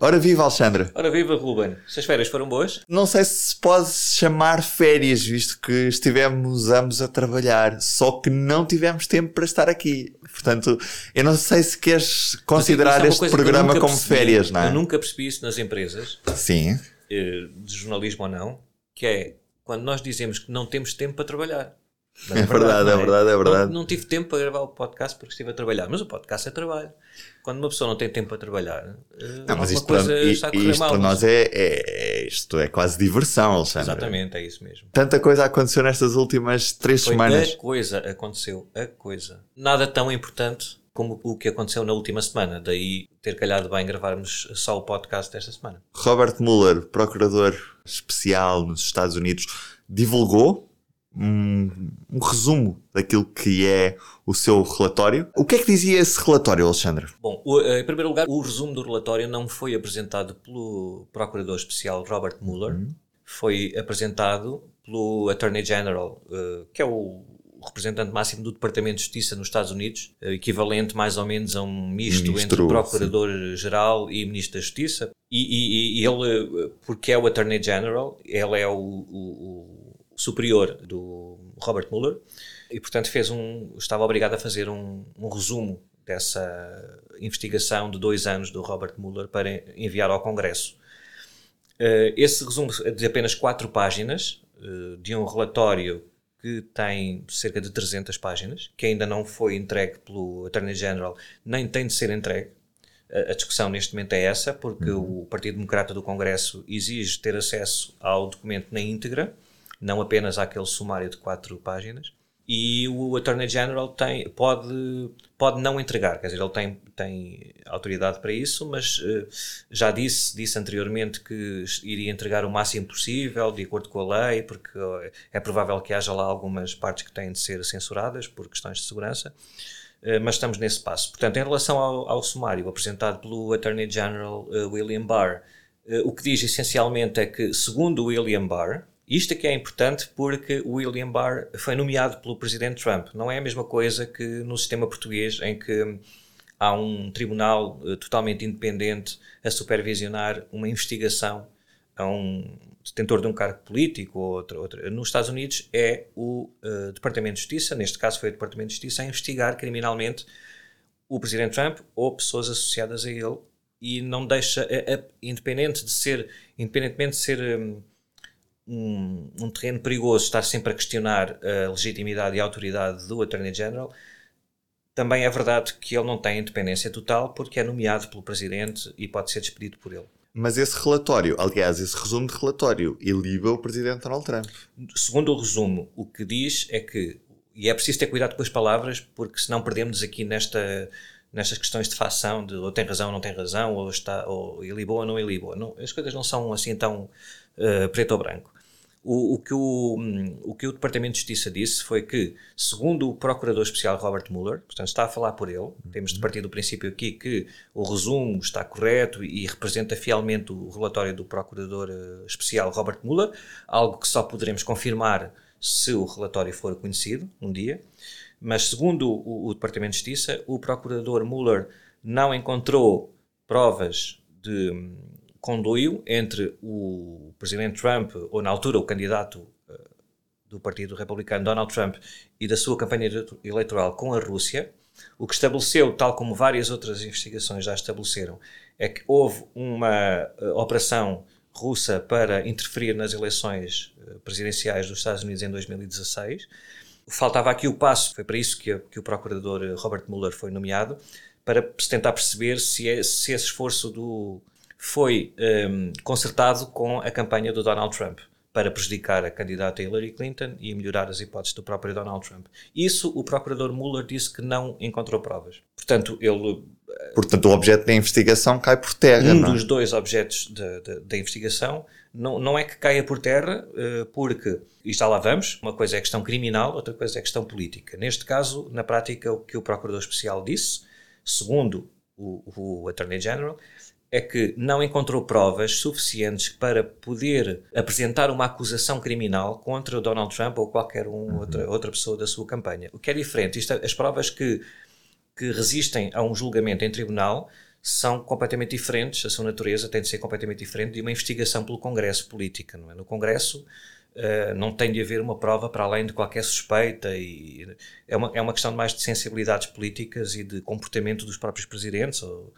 Ora viva, Alexandre. Ora viva, Ruben. Se as férias foram boas? Não sei se pode chamar férias, visto que estivemos ambos a trabalhar, só que não tivemos tempo para estar aqui. Portanto, eu não sei se queres considerar é este programa como percebi. férias, não é? Eu nunca percebi isso nas empresas, Sim. eh, de jornalismo ou não, que é quando nós dizemos que não temos tempo para trabalhar. Mas É verdade, não é verdade, é verdade. Não, não tive tempo para gravar o podcast porque estive a trabalhar. Mas o podcast é trabalho. Quando uma pessoa não tem tempo para trabalhar, eh, Não, mas isto, para, coisa i- está a correr isto mal. para nós é, é- isto é quase diversão, Alexandre. Exatamente, é isso mesmo. Tanta coisa aconteceu nestas últimas três Foi semanas. a coisa aconteceu, a coisa. Nada tão importante como o que aconteceu na última semana. Daí ter calhado bem gravarmos só o podcast desta semana. Robert Mueller, procurador especial nos Estados Unidos, divulgou um, um resumo daquilo que é o seu relatório. O que é que dizia esse relatório, Alexandre? Bom, o- em primeiro lugar, o resumo do relatório não foi apresentado pelo Procurador Especial Robert Mueller, foi apresentado pelo Attorney General, eh, que é o representante máximo do Departamento de Justiça nos Estados Unidos, eh, equivalente mais ou menos a um misto Ministro, entre Procurador-Geral e Ministro da Justiça. E, e- e ele, eh, porque é o Attorney General, ele é o- o superior do Robert Mueller, e portanto fez um, estava obrigado a fazer um, um resumo dessa investigação de dois anos do Robert Mueller para enviar ao Congresso. Eh, esse resumo é de apenas quatro páginas, eh, de um relatório que tem cerca de 300 páginas, que ainda não foi entregue pelo Attorney General, nem tem de ser entregue. A a discussão neste momento é essa, porque o Partido Democrata do Congresso exige ter acesso ao documento na íntegra, não apenas àquele sumário de quatro páginas. E o Attorney General tem, pode, pode não entregar, quer dizer, ele tem, tem autoridade para isso, mas eh, já disse, disse anteriormente que iria entregar o máximo possível, de acordo com a lei, porque eh, é provável que haja lá algumas partes que têm de ser censuradas por questões de segurança. Uh, mas estamos nesse passo. Portanto, em relação ao, ao sumário apresentado pelo Attorney General uh, William Barr, uh, o que diz essencialmente é que, segundo William Barr, isto aqui é importante porque o William Barr foi nomeado pelo Presidente Trump. Não é a mesma coisa que no sistema português, em que há um tribunal uh, totalmente independente a supervisionar uma investigação a um detentor de um cargo político ou outro, outro. Nos Estados Unidos é o uh, Departamento de Justiça, neste caso foi o Departamento de Justiça, a investigar criminalmente o Presidente Trump ou pessoas associadas a ele e não deixa, é, é, independente de ser, independentemente de ser um, um, um, terreno perigoso, estar sempre a questionar a legitimidade e a autoridade do Attorney General, também é verdade que ele não tem independência total porque é nomeado pelo Presidente e pode ser despedido por ele. Mas esse relatório, aliás, esse resumo de relatório, iliba o presidente Donald Trump. Segundo o resumo, o que diz é que, e é preciso ter cuidado com as palavras, porque senão perdemos aqui nesta, nestas questões de facção, de ou tem razão ou não tem razão, ou, está, ou ilibou ou não ilibou. Não, as coisas não são assim tão uh, preto ou branco. O, o, que o, o que o Departamento de Justiça disse foi que, segundo o Procurador Especial Robert Mueller, portanto está a falar por ele, temos de partir do princípio aqui que o resumo está correto e representa fielmente o relatório do Procurador Especial Robert Mueller, algo que só poderemos confirmar se o relatório for conhecido um dia. Mas, segundo o, o Departamento de Justiça, o Procurador Mueller não encontrou provas de conluio entre o presidente Trump, ou na altura o candidato uh, do Partido Republicano, Donald Trump, e da sua campanha eleitoral com a Rússia, o que estabeleceu, tal como várias outras investigações já estabeleceram, é que houve uma uh, operação russa para interferir nas eleições uh, presidenciais dos Estados Unidos em 2016. Faltava aqui o passo, foi para isso que, que o procurador Robert Mueller foi nomeado, para se tentar perceber se, é, se esse esforço do foi um, concertado com a campanha do Donald Trump para prejudicar a candidata Hillary Clinton e melhorar as hipóteses do próprio Donald Trump. Isso o procurador Mueller disse que não encontrou provas. Portanto, ele. Portanto, o objeto da investigação cai por terra. Um não? dos dois objetos da investigação não, não é que caia por terra, uh, porque, e já lá vamos, uma coisa é questão criminal, outra coisa é questão política. Neste caso, na prática, o que o procurador especial disse, segundo o, o Attorney General, é que não encontrou provas suficientes para poder apresentar uma acusação criminal contra o Donald Trump ou qualquer um, outra, outra pessoa da sua campanha. O que é diferente, isto, as provas que, que resistem a um julgamento em tribunal são completamente diferentes, a sua natureza tem de ser completamente diferente de uma investigação pelo Congresso política. Não é? No Congresso uh, não tem de haver uma prova para além de qualquer suspeita e é uma, é uma questão mais de sensibilidades políticas e de comportamento dos próprios presidentes. Ou,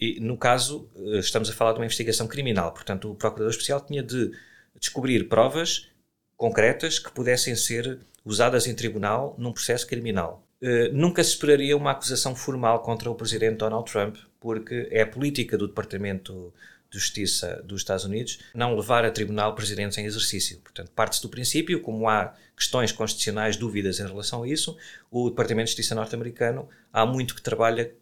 e no caso, uh, estamos a falar de uma investigação criminal, portanto, o Procurador Especial tinha de descobrir provas concretas que pudessem ser usadas em tribunal num processo criminal. Uh, nunca se esperaria uma acusação formal contra o presidente Donald Trump, porque é a política do Departamento de Justiça dos Estados Unidos não levar a tribunal presidentes em exercício. Portanto, parte-se do princípio, como há questões constitucionais, dúvidas em relação a isso, o Departamento de Justiça norte-americano há muito que trabalha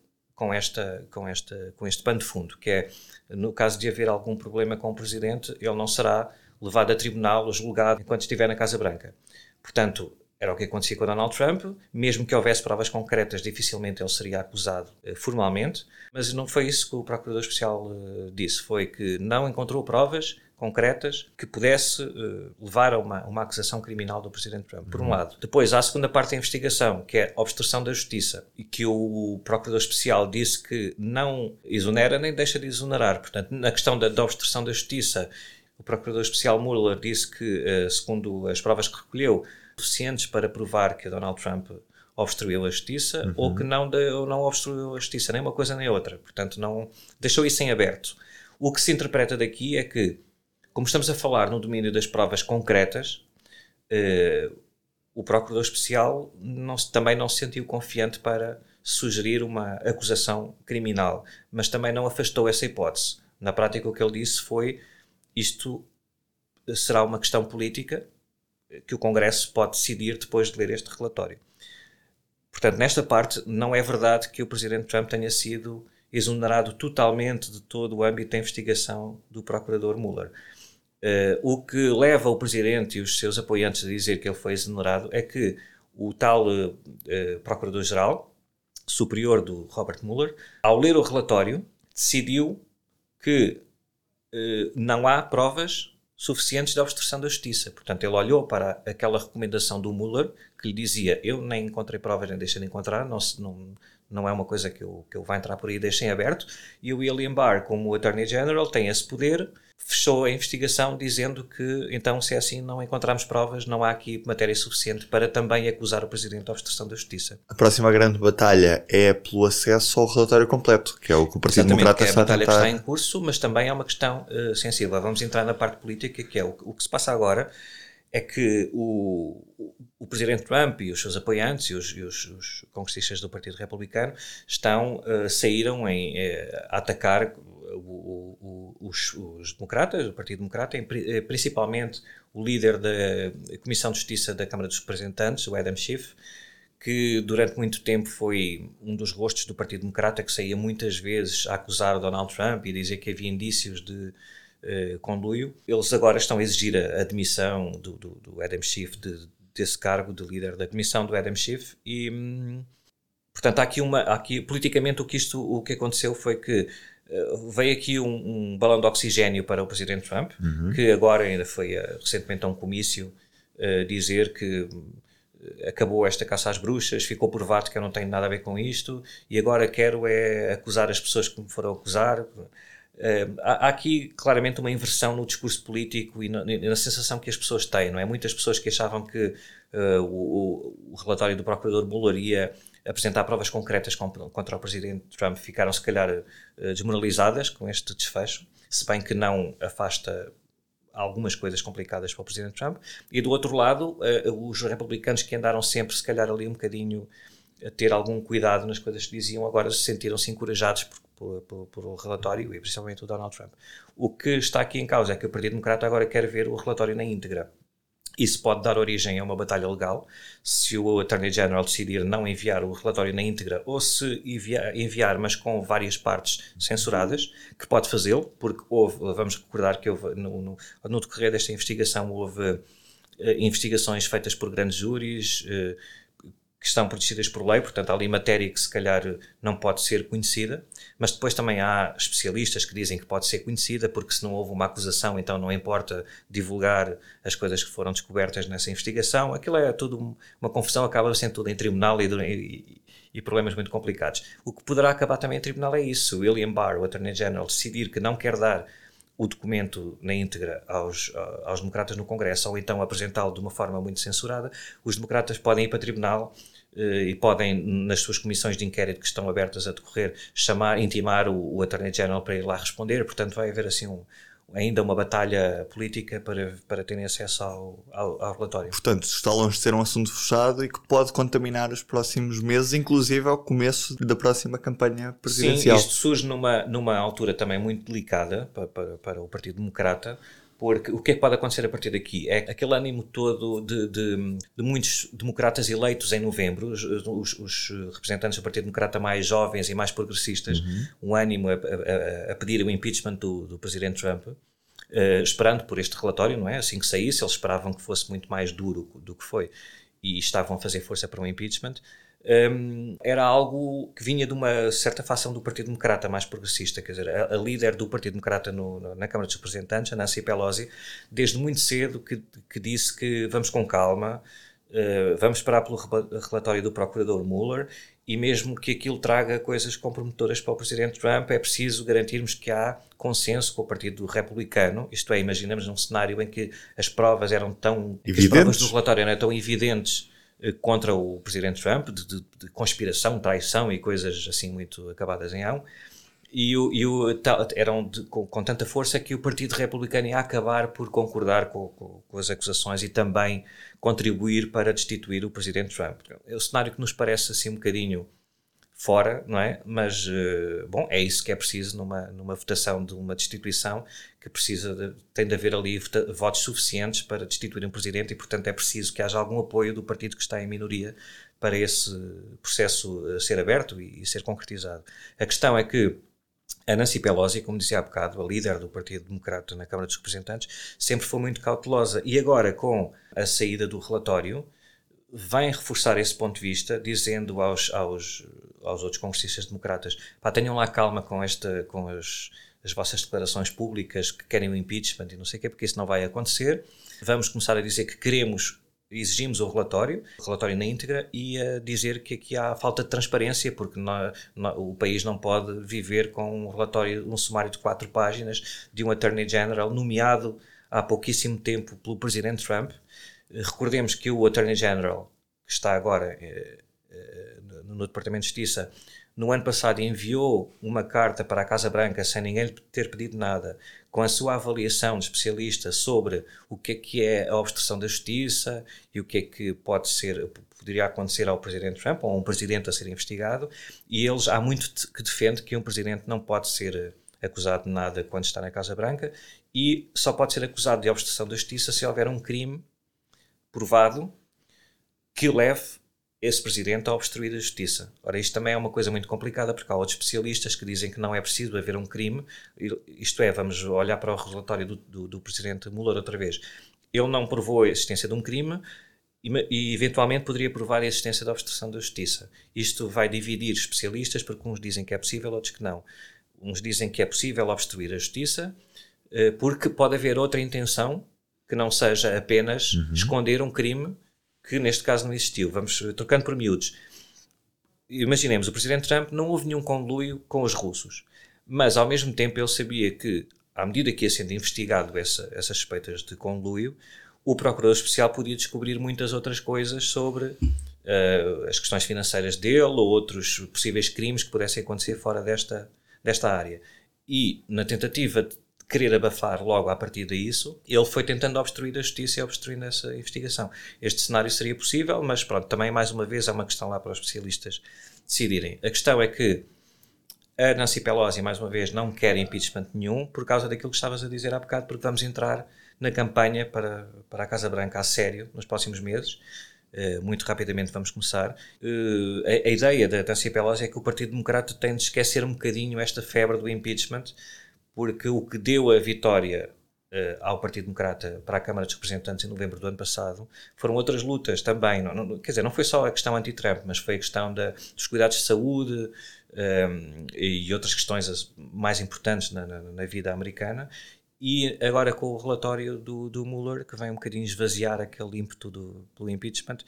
com, esta, com, esta, com este pano de fundo, que é, no caso de haver algum problema com o presidente, ele não será levado a tribunal julgado enquanto estiver na Casa Branca. Portanto, era o que acontecia com Donald Trump. Mesmo que houvesse provas concretas, dificilmente ele seria acusado eh, formalmente. Mas não foi isso que o Procurador Especial eh, disse. Foi que não encontrou provas concretas que pudesse uh, levar a uma, uma acusação criminal do Presidente Trump, por um uhum. lado. Depois, há a segunda parte da investigação, que é obstrução da justiça, e que o Procurador Especial disse que não exonera nem deixa de exonerar. Portanto, na questão da, da obstrução da justiça, o Procurador Especial Mueller disse que, uh, segundo as provas que recolheu, suficientes para provar que Donald Trump obstruiu a justiça uhum. ou que não, de, ou não obstruiu a justiça, nem uma coisa nem outra. Portanto, não deixou isso em aberto. O que se interpreta daqui é que, como estamos a falar no domínio das provas concretas, eh, o Procurador Especial não, também não se sentiu confiante para sugerir uma acusação criminal, mas também não afastou essa hipótese. Na prática, o que ele disse foi: isto será uma questão política que o Congresso pode decidir depois de ler este relatório. Portanto, nesta parte, não é verdade que o Presidente Trump tenha sido exonerado totalmente de todo o âmbito da investigação do Procurador Mueller. Uh, o que leva o Presidente e os seus apoiantes a dizer que ele foi exonerado é que o tal uh, Procurador-Geral, superior do Robert Mueller, ao ler o relatório, decidiu que uh, não há provas suficientes de obstrução da justiça. Portanto, ele olhou para aquela recomendação do Mueller que lhe dizia: Eu nem encontrei provas, nem deixei de encontrar, não, não, não é uma coisa que eu, que eu vá entrar por aí e deixem aberto. E o William Barr, como Attorney General, tem esse poder fechou a investigação dizendo que, então, se é assim, não encontramos provas, não há aqui matéria suficiente para também acusar o Presidente de obstrução da Justiça. A próxima grande batalha é pelo acesso ao relatório completo, que é o que o Partido Exatamente, Democrata que é a batalha tentar... que está em curso, mas também é uma questão uh, sensível. Vamos entrar na parte política, que é o, o que se passa agora é que o, o Presidente Trump e os seus apoiantes e os, e os, os congressistas do Partido Republicano estão, uh, saíram em, uh, a atacar o, o, os, os, democratas, o Partido Democrata, eh, principalmente o líder da Comissão de Justiça da Câmara dos Representantes, o Adam Schiff, que durante muito tempo foi um dos rostos do Partido Democrata, que saía muitas vezes a acusar Donald Trump e dizer que havia indícios de uh, conluio. Eles agora estão a exigir a admissão do, do, do Adam Schiff de, desse cargo de líder da comissão do Adam Schiff e hum, portanto há aqui uma há aqui politicamente o que isto o que aconteceu foi que uh, veio aqui um, um, balão de oxigênio para o presidente Trump uhum. que agora ainda foi uh, recentemente a um comício uh, dizer que acabou esta caça às bruxas, ficou provado que eu não tenho nada a ver com isto e agora quero é acusar as pessoas que me foram acusar Uh, há, aqui claramente uma inversão no discurso político e na, na, sensação que as pessoas têm, não é? Muitas pessoas que achavam que uh, o, o, relatório do Procurador Mueller ia apresentar provas concretas contra o Presidente Trump ficaram, se calhar, uh, desmoralizadas com este desfecho, se bem que não afasta algumas coisas complicadas para o Presidente Trump. E do outro lado, os republicanos que andaram sempre, se calhar, ali um bocadinho a ter algum cuidado nas coisas que diziam, agora sentiram-se encorajados por por, por, por o relatório e principalmente o Donald Trump. O que está aqui em causa é que o Partido Democrata agora quer ver o relatório na íntegra. Isso pode dar origem a uma batalha legal se o Attorney General decidir não enviar o relatório na íntegra ou se enviar, enviar mas com várias partes censuradas, que pode fazê-lo, porque houve, vamos recordar que houve, no, no, no decorrer desta investigação houve uh, investigações feitas por grandes júris, uh, que estão protegidas por lei, portanto há ali matéria que se calhar não pode ser conhecida, mas depois também há especialistas que dizem que pode ser conhecida porque se não houve uma acusação então não importa divulgar as coisas que foram descobertas nessa investigação, aquilo é tudo uma confusão, acaba sendo tudo em tribunal e, e, e problemas muito complicados. O que poderá acabar também em tribunal é isso. William Barr, o Attorney General, decidir que não quer dar o documento na íntegra aos, aos democratas no Congresso ou então apresentá-lo de uma forma muito censurada, os democratas podem ir para tribunal e podem, nas suas comissões de inquérito que estão abertas a decorrer, chamar, intimar o, o Attorney General para ir lá responder. Portanto, vai haver assim um, ainda uma batalha política para, para terem acesso ao, ao, ao, relatório. Portanto, está longe de ser um assunto fechado e que pode contaminar os próximos meses, inclusive ao começo da próxima campanha presidencial. Sim, isto surge numa, numa altura também muito delicada para, para, para o Partido Democrata, porque o que é que pode acontecer a partir daqui? É aquele ânimo todo de, de, de muitos democratas eleitos em novembro, os, os, os, representantes do Partido Democrata mais jovens e mais progressistas, uhum. um ânimo a, a, a, pedir o impeachment do, do presidente Trump, uh, esperando por este relatório, não é? Assim que saísse, eles esperavam que fosse muito mais duro do que foi e estavam a fazer força para um impeachment um, era algo que vinha de uma certa facção do Partido Democrata mais progressista, quer dizer, a, a líder do Partido Democrata no, no, na Câmara dos Representantes, a Nancy Pelosi, desde muito cedo que, que disse que vamos com calma, uh, vamos esperar pelo relatório do Procurador Mueller e mesmo que aquilo traga coisas comprometedoras para o Presidente Trump, é preciso garantirmos que há consenso com o Partido Republicano, isto é, imaginamos num cenário em que as provas eram tão... Evidentes. As provas do relatório eram tão evidentes contra o presidente Trump, de, de, de, conspiração, traição e coisas assim muito acabadas em ão. E, o, e o, eram de, com, com, tanta força que o Partido Republicano ia acabar por concordar com, com, com, as acusações e também contribuir para destituir o presidente Trump. É o cenário que nos parece assim um bocadinho fora, não é? Mas, uh, bom, é isso que é preciso numa, numa votação de uma destituição, que precisa de, tem de haver ali votos suficientes para destituir um presidente e, portanto, é preciso que haja algum apoio do partido que está em minoria para esse processo uh, ser aberto e, e, ser concretizado. A questão é que a Nancy Pelosi, como dizia há bocado, a líder do Partido Democrata na Câmara dos Representantes, sempre foi muito cautelosa e agora, com a saída do relatório, vem reforçar esse ponto de vista, dizendo aos, aos, aos outros congressistas democratas: pá, tenham lá calma com, esta, com as, as vossas declarações públicas que querem o impeachment e não sei o quê, porque isso não vai acontecer. Vamos começar a dizer que queremos, exigimos o relatório, o relatório na íntegra, e a dizer que aqui há falta de transparência, porque não, não, o país não pode viver com um relatório, um sumário de quatro páginas de um Attorney General nomeado há pouquíssimo tempo pelo Presidente Trump Recordemos que o Attorney General, que está agora eh, eh, no Departamento de Justiça, no ano passado enviou uma carta para a Casa Branca sem ninguém ter pedido nada, com a sua avaliação de especialista sobre o que é que é a obstrução da justiça e o que é que pode ser, poderia acontecer ao Presidente Trump ou um Presidente a ser investigado, e eles há muito que defende que um Presidente não pode ser acusado de nada quando está na Casa Branca e só pode ser acusado de obstrução da justiça se houver um crime provado que leve esse presidente a obstruir a justiça. Ora, isto também é uma coisa muito complicada, porque há outros especialistas que dizem que não é preciso haver um crime, isto é, vamos olhar para o relatório do, do, do presidente Mueller outra vez. Ele não provou a existência de um crime e, e, eventualmente poderia provar a existência da obstrução da justiça. Isto vai dividir especialistas, porque uns dizem que é possível, outros que não. Uns dizem que é possível obstruir a justiça, eh, porque pode haver outra intenção que não seja apenas uhum. esconder um crime que neste caso não existiu. Vamos trocando por miúdos. Imaginemos, o presidente Trump não houve nenhum conluio com os russos, mas ao mesmo tempo ele sabia que, à medida que ia sendo investigado essa, essas suspeitas de conluio, o procurador especial podia descobrir muitas outras coisas sobre uh, as questões financeiras dele ou outros possíveis crimes que pudessem acontecer fora desta, desta área. E na tentativa de querer abafar logo a partir disso, ele foi tentando obstruir a justiça e obstruindo essa investigação. Este cenário seria possível, mas pronto, também mais uma vez é uma questão lá para os especialistas decidirem. A questão é que a Nancy Pelosi, mais uma vez, não quer impeachment nenhum por causa daquilo que estavas a dizer há bocado, porque vamos entrar na campanha para, para a Casa Branca a sério nos próximos meses. Uh, muito rapidamente vamos começar. Uh, a, a, ideia da Nancy Pelosi é que o Partido Democrata tem de esquecer um bocadinho esta febre do impeachment porque o que deu a vitória uh, ao Partido Democrata para a Câmara dos Representantes em novembro do ano passado foram outras lutas também. Não, não, quer dizer, não foi só a questão anti-Trump, mas foi a questão da, dos cuidados de saúde um, ehm, e outras questões mais importantes na, na, na, vida americana. E agora com o relatório do, do Mueller, que vem um bocadinho esvaziar aquele ímpeto do, do impeachment,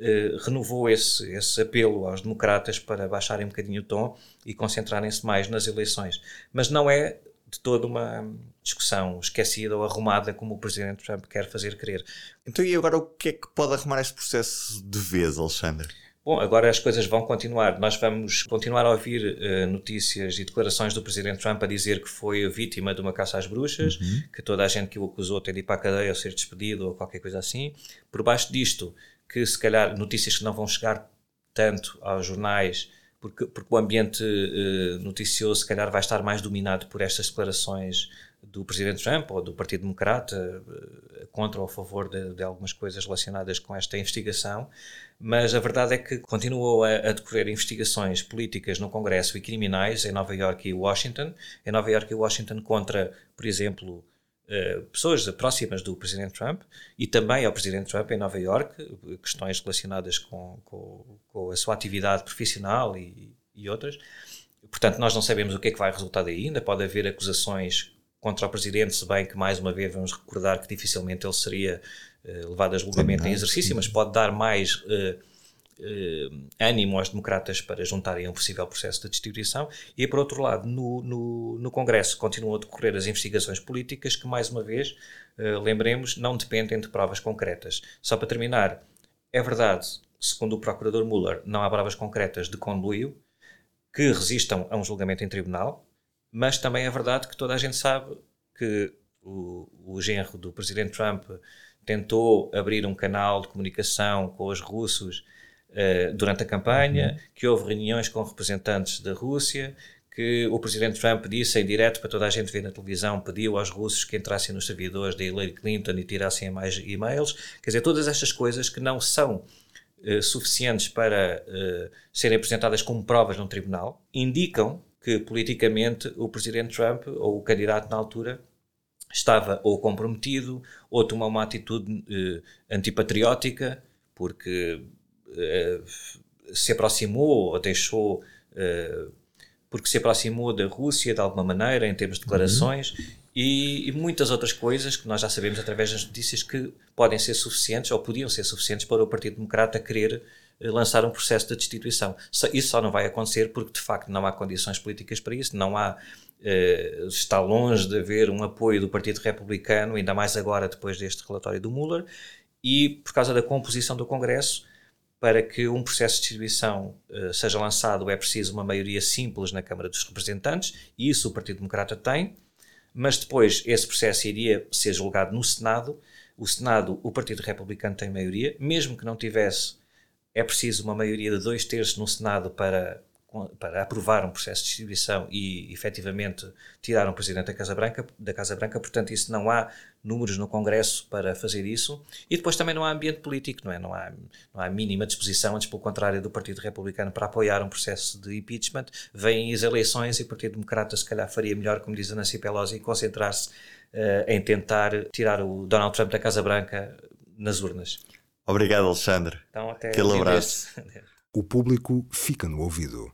eh, renovou esse, esse apelo aos democratas para baixarem um bocadinho o tom e concentrarem-se mais nas eleições. Mas não é de toda uma discussão esquecida ou arrumada como o Presidente Trump quer fazer crer. Então, e agora o que é que pode arrumar este processo de vez, Alexandre? Bom, agora as coisas vão continuar. Nós vamos continuar a ouvir uh, notícias e declarações do Presidente Trump a dizer que foi vítima de uma caça às bruxas, uhum. que toda a gente que o acusou tem de ir para a cadeia ou ser despedido ou qualquer coisa assim. Por baixo disto, que se calhar notícias que não vão chegar tanto aos jornais porque, porque o ambiente uh, noticioso, se calhar, vai estar mais dominado por estas declarações do Presidente Trump ou do Partido Democrata uh, contra ou a favor de, de, algumas coisas relacionadas com esta investigação. Mas a verdade é que continuou a, a decorrer investigações políticas no Congresso e criminais em Nova York e Washington. Em Nova York e Washington contra, por exemplo, Uh, pessoas próximas do Presidente Trump e também ao Presidente Trump em Nova York, questões relacionadas com, com, com a sua atividade profissional e, e, outras. Portanto, nós não sabemos o que é que vai resultar daí. Ainda pode haver acusações contra o Presidente, se bem que, mais uma vez, vamos recordar que dificilmente ele seria uh, levado a julgamento em exercício, mas pode dar mais. Uh, eh, ânimo aos democratas para juntarem um possível processo de destituição e, por outro lado, no, no, no, Congresso continuam a decorrer as investigações políticas que, mais uma vez, eh, lembremos, não dependem de provas concretas. Só para terminar, é verdade, segundo o procurador Mueller, não há provas concretas de conluio que resistam a um julgamento em tribunal, mas também é verdade que toda a gente sabe que o, o genro do presidente Trump tentou abrir um canal de comunicação com os russos uh, durante a campanha, uhum. que houve reuniões com representantes da Rússia, que o presidente Trump disse em direto para toda a gente ver na televisão, pediu aos russos que entrassem nos servidores da Hillary Clinton e tirassem mais e-mails. Quer dizer, todas estas coisas que não são uh, suficientes para uh, serem apresentadas como provas num tribunal, indicam que politicamente o presidente Trump, ou o candidato na altura, estava ou comprometido ou tomou uma atitude antipatriótica, porque uh, se aproximou ou deixou. Uh, porque se aproximou da Rússia de alguma maneira, em termos de declarações, uhum. e, e, muitas outras coisas que nós já sabemos através das notícias que podem ser suficientes ou podiam ser suficientes para o Partido Democrata querer lançar um processo de destituição. Isso só não vai acontecer porque, de facto, não há condições políticas para isso, não há está longe de haver um apoio do Partido Republicano, ainda mais agora depois deste relatório do Mueller, e por causa da composição do Congresso, para que um processo de distribuição uh, seja lançado é preciso uma maioria simples na Câmara dos Representantes, e isso o Partido Democrata tem, mas depois esse processo iria ser julgado no Senado. O Senado, o Partido Republicano tem maioria, mesmo que não tivesse, é preciso uma maioria de dois terços no Senado para para aprovar um processo de distribuição e efetivamente tirar um presidente da Casa Branca, da Casa Branca, portanto isso não há números no Congresso para fazer isso e depois também não há ambiente político, não é? Não há, não há mínima disposição, antes pelo contrário do Partido Republicano para apoiar um processo de impeachment, vêm as eleições e o Partido Democrata se calhar faria melhor, como diz a Nancy Pelosi, concentrar-se uh, em tentar tirar o Donald Trump da Casa Branca nas urnas. Obrigado, Alexandre. Então, até Aquele abraço. O público fica no ouvido.